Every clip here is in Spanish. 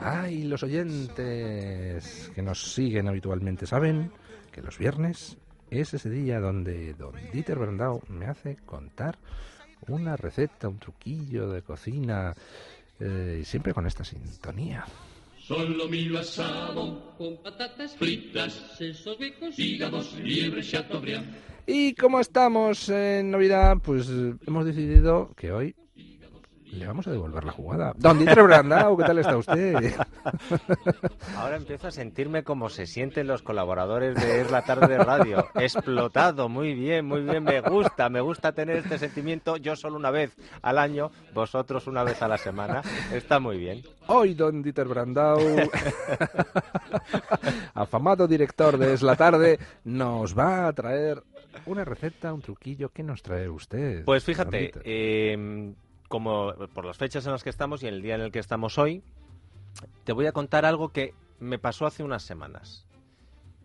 Ay, los oyentes que nos siguen habitualmente saben que los viernes es ese día donde don Dieter Brandau me hace contar una receta, un truquillo de cocina, eh, siempre con esta sintonía. Solo milo asado con patatas fritas, sesos becos hígados, liebre, chateaubriand. Y como estamos en Navidad, pues hemos decidido que hoy le vamos a devolver la jugada. Don Dieter Brandau, ¿qué tal está usted? Ahora empiezo a sentirme como se sienten los colaboradores de Es la tarde de radio. Explotado, muy bien, muy bien, me gusta, me gusta tener este sentimiento. Yo solo una vez al año, vosotros una vez a la semana. Está muy bien. Hoy don Dieter Brandau, afamado director de Es la tarde, nos va a traer una receta, un truquillo. ¿Qué nos trae usted? Pues fíjate, eh, como por las fechas en las que estamos y en el día en el que estamos hoy, te voy a contar algo que me pasó hace unas semanas.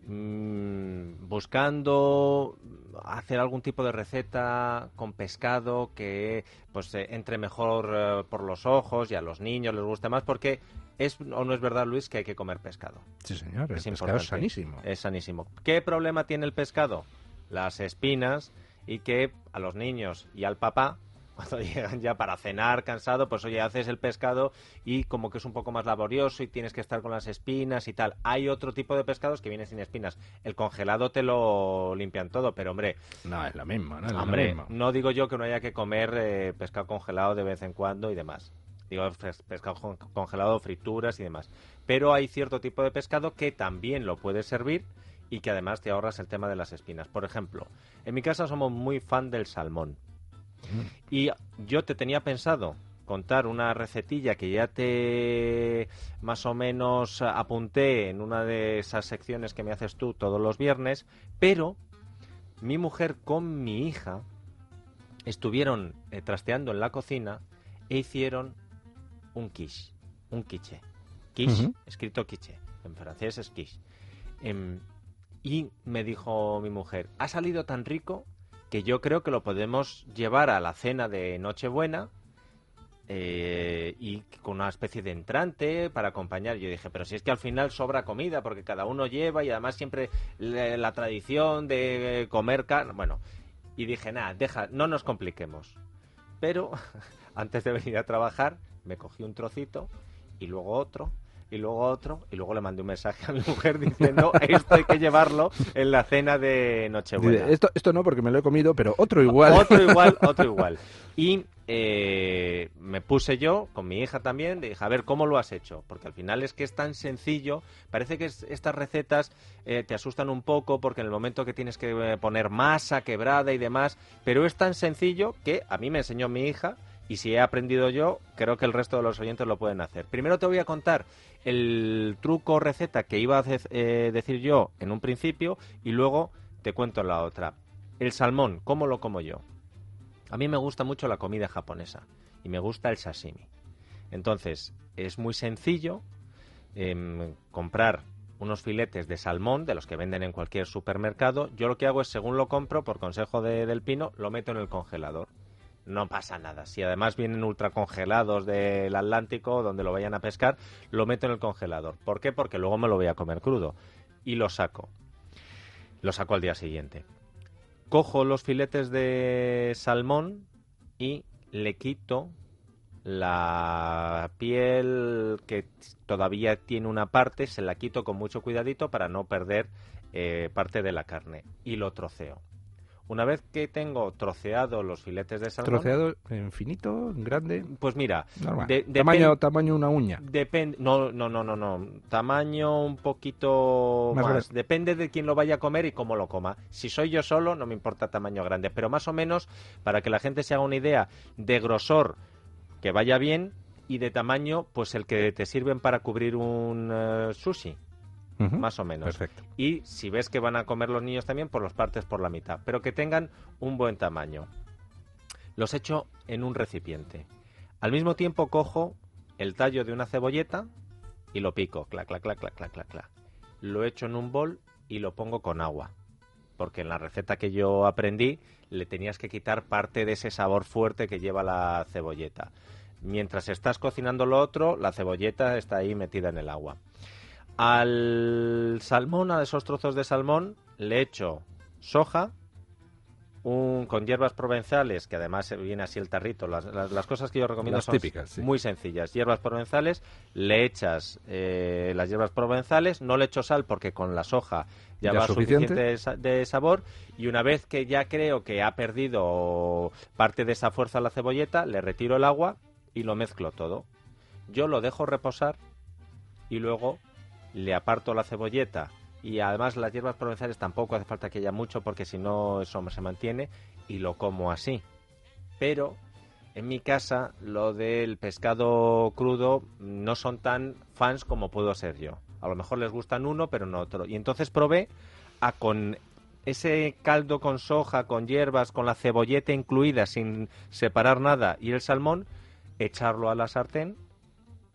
Mm, buscando hacer algún tipo de receta con pescado que pues eh, entre mejor eh, por los ojos y a los niños les guste más porque es o no es verdad Luis que hay que comer pescado Sí, señor, el es pescado es sanísimo. Es sanísimo. ¿Qué problema tiene el pescado? Las espinas y que a los niños y al papá, cuando llegan ya para cenar cansado, pues oye, haces el pescado y como que es un poco más laborioso y tienes que estar con las espinas y tal. Hay otro tipo de pescados que vienen sin espinas. El congelado te lo limpian todo, pero hombre, No, es lo mismo, ¿no? Es lo hombre, mismo. no digo yo que no haya que comer eh, pescado congelado de vez en cuando y demás. Digo, pescado con- congelado, frituras y demás. Pero hay cierto tipo de pescado que también lo puedes servir y que además te ahorras el tema de las espinas. Por ejemplo, en mi casa somos muy fan del salmón. Y yo te tenía pensado contar una recetilla que ya te más o menos apunté en una de esas secciones que me haces tú todos los viernes, pero mi mujer con mi hija estuvieron eh, trasteando en la cocina e hicieron un quiche, un quiche. Quiche, escrito quiche, en francés es quiche. Em, y me dijo mi mujer, ha salido tan rico que yo creo que lo podemos llevar a la cena de Nochebuena eh, y con una especie de entrante para acompañar. Yo dije, pero si es que al final sobra comida, porque cada uno lleva y además siempre le- la tradición de comer carne. Bueno, y dije, nada, deja, no nos compliquemos. Pero antes de venir a trabajar, me cogí un trocito y luego otro. Y luego otro, y luego le mandé un mensaje a mi mujer diciendo esto hay que llevarlo en la cena de Nochebuena. Esto, esto no porque me lo he comido, pero otro igual. Otro igual, otro igual. Y eh, me puse yo, con mi hija también, dije, a ver, ¿cómo lo has hecho? Porque al final es que es tan sencillo, parece que es- estas recetas eh, te asustan un poco porque en el momento que tienes que eh, poner masa quebrada y demás, pero es tan sencillo que a mí me enseñó mi hija y si he aprendido yo, creo que el resto de los oyentes lo pueden hacer. Primero te voy a contar el truco o receta que iba a eh, decir yo en un principio y luego te cuento la otra. El salmón, ¿cómo lo como yo? A mí me gusta mucho la comida japonesa y me gusta el sashimi. Entonces, es muy sencillo em, comprar unos filetes de salmón de los que venden en cualquier supermercado. Yo lo que hago es, según lo compro, por consejo de- del Pino, lo meto en el congelador. No pasa nada. Si además vienen ultracongelados del Atlántico, donde lo vayan a pescar, lo meto en el congelador. ¿Por qué? Porque luego me lo voy a comer crudo. Y lo saco. Lo saco al día siguiente cojo los filetes de salmón y le quito la piel que todavía tiene una parte, se la quito con mucho cuidadito para no perder eh, parte de la carne y lo troceo. Una vez que tengo troceado los filetes de salmón, Troceado en finito, en grande, pues mira, normal. de- tamaño, tamaño una uña. Depende, no, no, no, no, no. Tamaño un poquito Más. Depende de quién lo vaya a comer y cómo lo coma. Si soy yo solo, no me importa tamaño grande, pero más o menos para que la gente se haga una idea de grosor que vaya bien y de tamaño, pues el que te sirven para cubrir un eh, sushi, Más o menos. Perfecto. Y si ves que van a comer los niños también, pues los partes por la mitad, pero que tengan un buen tamaño. Los echo en un recipiente. Al mismo tiempo cojo el tallo de una cebolleta y lo pico, clac, clac, clac, clac, clac, clac, clac. Lo echo en un bol y lo pongo con agua. Porque en la receta que yo aprendí le tenías que quitar parte de ese sabor fuerte que lleva la cebolleta. Mientras estás cocinando lo otro, la cebolleta está ahí metida en el agua. Al salmón, a esos trozos de salmón, le echo soja, un, con hierbas provenzales, que además viene así el tarrito. Las, las- las cosas que yo recomiendo Las son típicas, sí. muy sencillas. Hierbas provenzales, le echas eh, las hierbas provenzales, no le echo sal porque con la soja ya, Ya va suficiente. suficiente de sabor. Y una vez que ya creo que ha perdido parte de esa fuerza la cebolleta, le retiro el agua y lo mezclo todo. Yo lo dejo reposar y luego le aparto la cebolleta y además las hierbas provenzales tampoco hace falta que haya mucho porque si no eso se mantiene y lo como así. Pero en mi casa lo del pescado crudo no son tan fans como puedo ser yo. A lo mejor les gustan uno pero no otro. Y entonces probé a con ese caldo con soja, con hierbas, con la cebolleta incluida sin separar nada y el salmón, echarlo a la sartén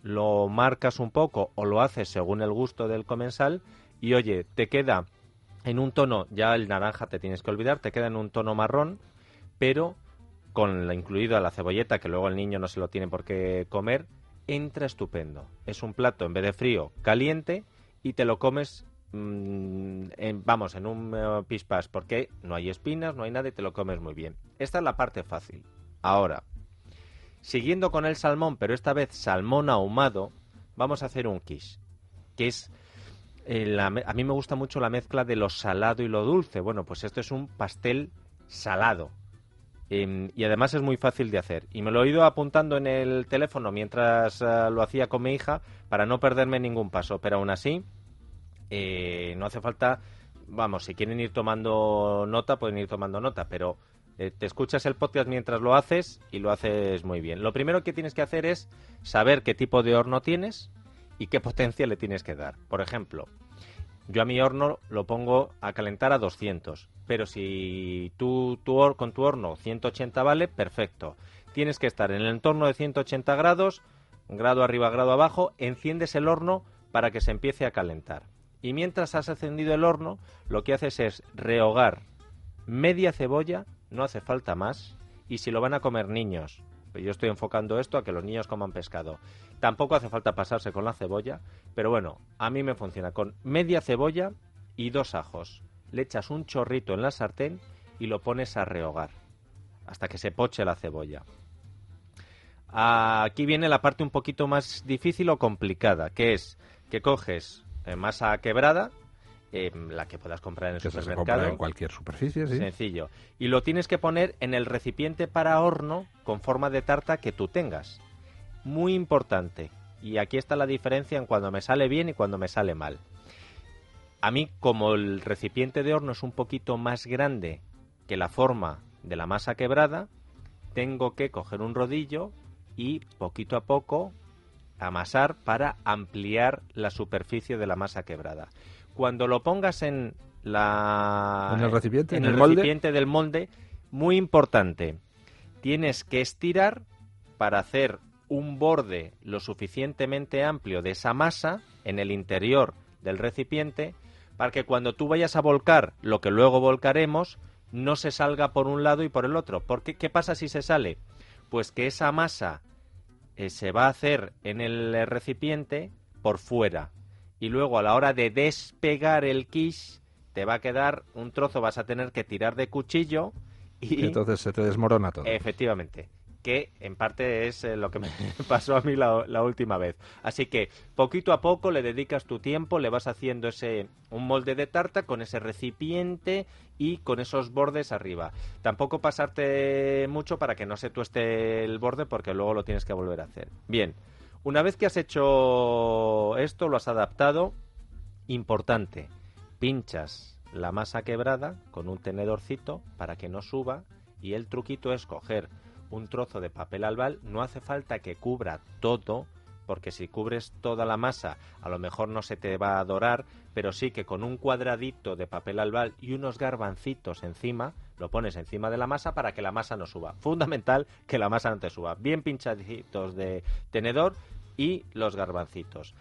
lo marcas un poco o lo haces según el gusto del comensal y oye, te queda en un tono, ya el naranja te tienes que olvidar, te queda en un tono marrón, pero con la incluida la cebolleta, que luego el niño no se lo tiene por qué comer, entra estupendo. Es un plato en vez de frío, caliente y te lo comes mm, en- vamos, en un eh, pispas, porque no hay espinas, no hay nada y te lo comes muy bien. Esta es la parte fácil. Ahora, Siguiendo con el salmón, pero esta vez salmón ahumado, vamos a hacer un quiche, que es eh, a mí me gusta mucho la mezcla de lo salado y lo dulce. Bueno, pues esto es un pastel salado. Em, y además es muy fácil de hacer. Y me lo he ido apuntando en el teléfono mientras eh, lo hacía con mi hija para no perderme ningún paso. Pero aún así, eh, no hace falta, vamos, si quieren ir tomando nota, pueden ir tomando nota, pero eh, te escuchas el podcast mientras lo haces y lo haces muy bien. Lo primero que tienes que hacer es saber qué tipo de horno tienes y qué potencia le tienes que dar. Por ejemplo, yo a mi horno lo pongo a calentar a 200, pero si tú, con tu horno 180 vale, perfecto. Tienes que estar en el entorno de 180 grados, grado arriba, grado abajo, enciendes el horno para que se empiece a calentar. Y mientras has encendido el horno, lo que haces es rehogar media cebolla, no hace falta más, y si lo van a comer niños, pues yo estoy enfocando esto a que los niños coman pescado. Tampoco hace falta pasarse con la cebolla, pero bueno, a mí me funciona con media cebolla y dos ajos. Le echas un chorrito en la sartén y lo pones a rehogar hasta que se poche la cebolla. Aquí viene la parte un poquito más difícil o complicada, que es que coges eh, masa quebrada, eh, la que puedas comprar en el Que se supermercado. compra en cualquier superficie, sí. Sencillo. Y lo tienes que poner en el recipiente para horno con forma de tarta que tú tengas. Muy importante. Y aquí está la diferencia en cuando me sale bien y cuando me sale mal. A mí, como el recipiente de horno es un poquito más grande que la forma de la masa quebrada, tengo que coger un rodillo y poquito a poco amasar para ampliar la superficie de la masa quebrada. Cuando lo pongas en la ¿En el recipiente? en ¿En el, el molde? recipiente del molde, muy importante, tienes que estirar para hacer un borde lo suficientemente amplio de esa masa en el interior del recipiente para que cuando tú vayas a volcar lo que luego volcaremos no se salga por un lado y por el otro. Porque qué pasa si se sale? Pues que esa masa eh, se va a hacer en el recipiente por fuera y luego a la hora de despegar el quiche te va a quedar un trozo, vas a tener que tirar de cuchillo y Y entonces se te desmorona todo. Efectivamente. Que en parte es eh, lo que me pasó a mí la, la última vez. Así que poquito a poco le dedicas tu tiempo, le vas haciendo ese un molde de tarta con ese recipiente y con esos bordes arriba. Tampoco pasarte mucho para que no se tueste el borde porque luego lo tienes que volver a hacer. Bien, una vez que has hecho esto, lo has adaptado, importante, pinchas la masa quebrada con un tenedorcito para que no suba y el truquito es coger un trozo de papel albal, no hace falta que cubra todo, porque si cubres toda la masa a lo mejor no se te va a dorar, pero sí que con un cuadradito de papel albal y unos garbancitos encima, lo pones encima de la masa para que la masa no suba. Fundamental que la masa no te suba. Bien pinchaditos de tenedor y los garbancitos.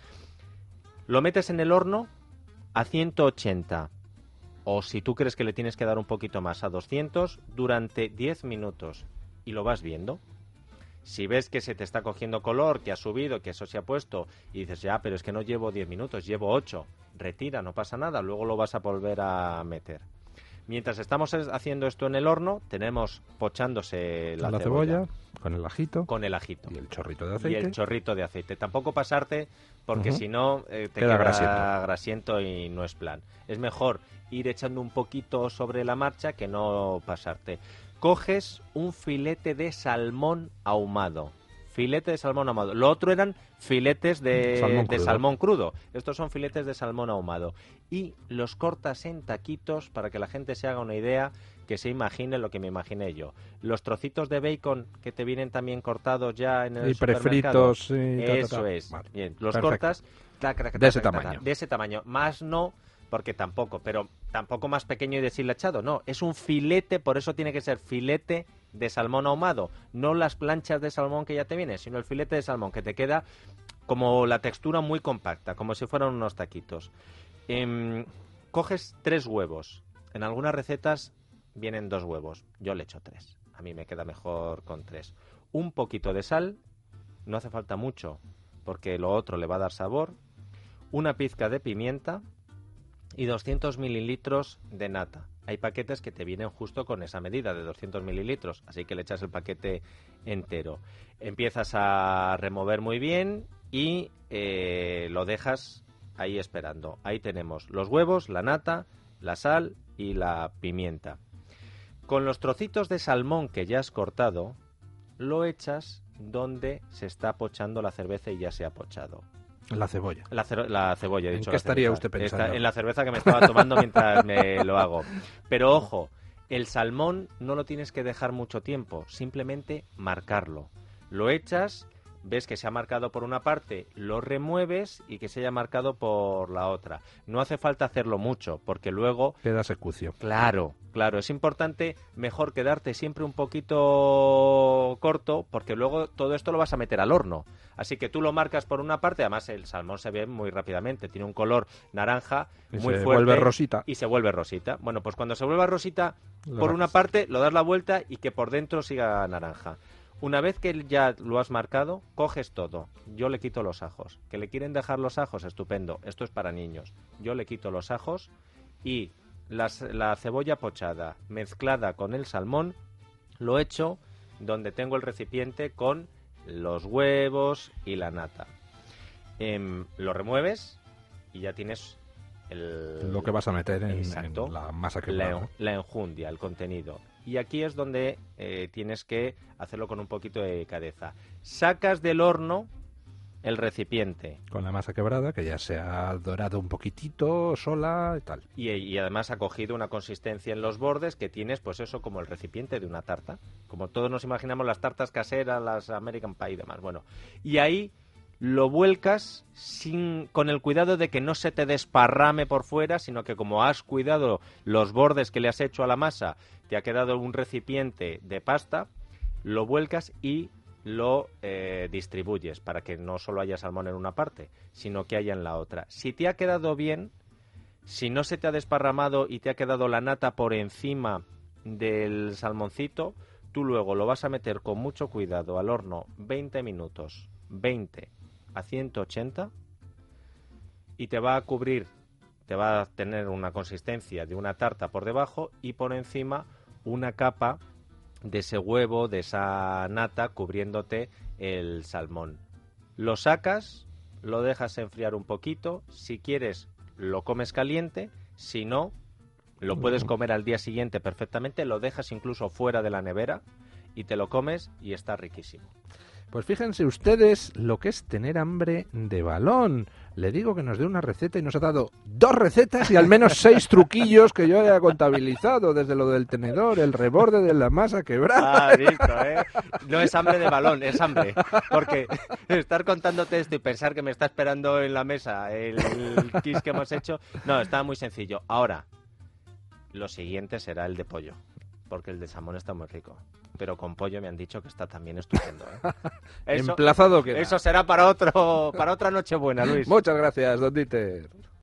Lo metes en el horno a 180 o si tú crees que le tienes que dar un poquito más a 200 durante 10 minutos y lo vas viendo. Si ves que se te está cogiendo color, que ha subido, que eso se ha puesto, y dices, ya, pero es que no llevo 10 minutos, llevo 8, retira, no pasa nada, luego lo vas a volver a meter. Mientras estamos es- haciendo esto en el horno, tenemos pochándose la, La, cebolla, con el ajito con el ajito y el chorrito de y aceite. el chorrito de aceite. Tampoco pasarte porque si no eh, te Queda queda, grasiento. grasiento y no es plan. Es mejor ir echando un poquito sobre la marcha que no pasarte. Coges un filete de salmón ahumado. Filete de salmón ahumado. Lo otro eran filetes de Salmón de crudo. salmón crudo. Estos son filetes de salmón ahumado. Y los cortas en taquitos para que la gente se haga una idea, que se imagine lo que me imaginé yo. Los trocitos de bacon que te vienen también cortados ya en el y supermercado. prefritos. y ta, ta, ta. Eso es. Vale. Bien, los perfecto. cortas De ese tamaño. De ese tamaño. Más no, porque tampoco, pero tampoco más pequeño y deshilachado. No, es un filete, por eso tiene que ser filete de salmón ahumado. No las planchas de salmón que ya te vienen, sino el filete de salmón que te queda como la textura muy compacta, como si fueran unos taquitos. Em, coges tres huevos. En algunas recetas vienen dos huevos. Yo le echo tres. A mí me queda mejor con tres. Un poquito de sal. No hace falta mucho, porque lo otro le va a dar sabor. Una pizca de pimienta y 200 mililitros de nata. Hay paquetes que te vienen justo con esa medida de 200 mililitros, así que le echas el paquete entero. Empiezas a remover muy bien y eh, lo dejas ahí esperando. Ahí tenemos los huevos, la nata, la sal y la pimienta. Con los trocitos de salmón que ya has cortado, lo echas donde se está pochando la cerveza y ya se ha pochado. La cebolla. La, cebolla, he ¿En dicho. qué estaría usted pensando? En la cerveza que me estaba tomando mientras me lo hago. Pero ojo, el salmón no lo tienes que dejar mucho tiempo, simplemente marcarlo. Lo echas, ves que se ha marcado por una parte, lo remueves y que se haya marcado por la otra. No hace falta hacerlo mucho, porque luego Queda secucio. Claro, claro, es importante mejor quedarte siempre un poquito corto porque luego todo esto lo vas a meter al horno. Así que tú lo marcas por una parte, además el salmón se ve muy rápidamente, tiene un color naranja Y muy se fuerte vuelve rosita. y se vuelve rosita. Bueno, pues cuando se vuelva rosita, Lo por una parte lo das la vuelta y que por dentro siga naranja. Una vez que ya lo has marcado, coges todo. Yo le quito los ajos. ¿Que le quieren dejar los ajos? Estupendo. Esto es para niños. Yo le quito los ajos y las- la cebolla pochada mezclada con el salmón lo echo donde tengo el recipiente con los huevos y la nata. Em, lo remueves y ya tienes el, Lo que vas a meter en, Exacto. en la masa que la, la enjundia, el contenido. Y aquí es donde eh, tienes que hacerlo con un poquito de cabeza. Sacas del horno el recipiente Con la masa quebrada, que ya se ha dorado un poquitito sola y tal. y, y además ha cogido una consistencia en los bordes que tienes, pues eso, como el recipiente de una tarta. Como todos nos imaginamos las tartas caseras, las American Pie y demás. Bueno, y ahí lo vuelcas sin, con el cuidado de que no se te desparrame por fuera, sino que como has cuidado los bordes que le has hecho a la masa, te ha quedado un recipiente de pasta, lo vuelcas y lo eh, distribuyes para que no solo haya salmón en una parte, sino que haya en la otra. Si te ha quedado bien, si no se te ha desparramado y te ha quedado la nata por encima del salmoncito, tú luego lo vas a meter con mucho cuidado al horno 20 minutos, 20 a 180 y te va a cubrir, te va a tener una consistencia de una tarta por debajo y por encima una capa de ese huevo, de esa nata cubriéndote el salmón. Lo sacas, lo dejas enfriar un poquito, si quieres lo comes caliente, si no, lo puedes comer al día siguiente perfectamente, lo dejas incluso fuera de la nevera y te lo comes y está riquísimo. Pues fíjense ustedes lo que es tener hambre de balón. Le digo que nos dé una receta y nos ha dado dos recetas y al menos seis truquillos que yo haya contabilizado, desde lo del tenedor, el reborde de la masa quebrada. Ah, listo, ¿eh? No es hambre de balón, es hambre. Porque estar contándote esto y pensar que me está esperando en la mesa el, el kiss que hemos hecho, no, está muy sencillo. Ahora, lo siguiente será el de pollo, porque el de salmón está muy rico. Pero con pollo me han dicho que está también estupendo. ¿eh? Eso, Emplazado que eso será para otro, para otra noche buena, Luis. Muchas gracias, don Dieter.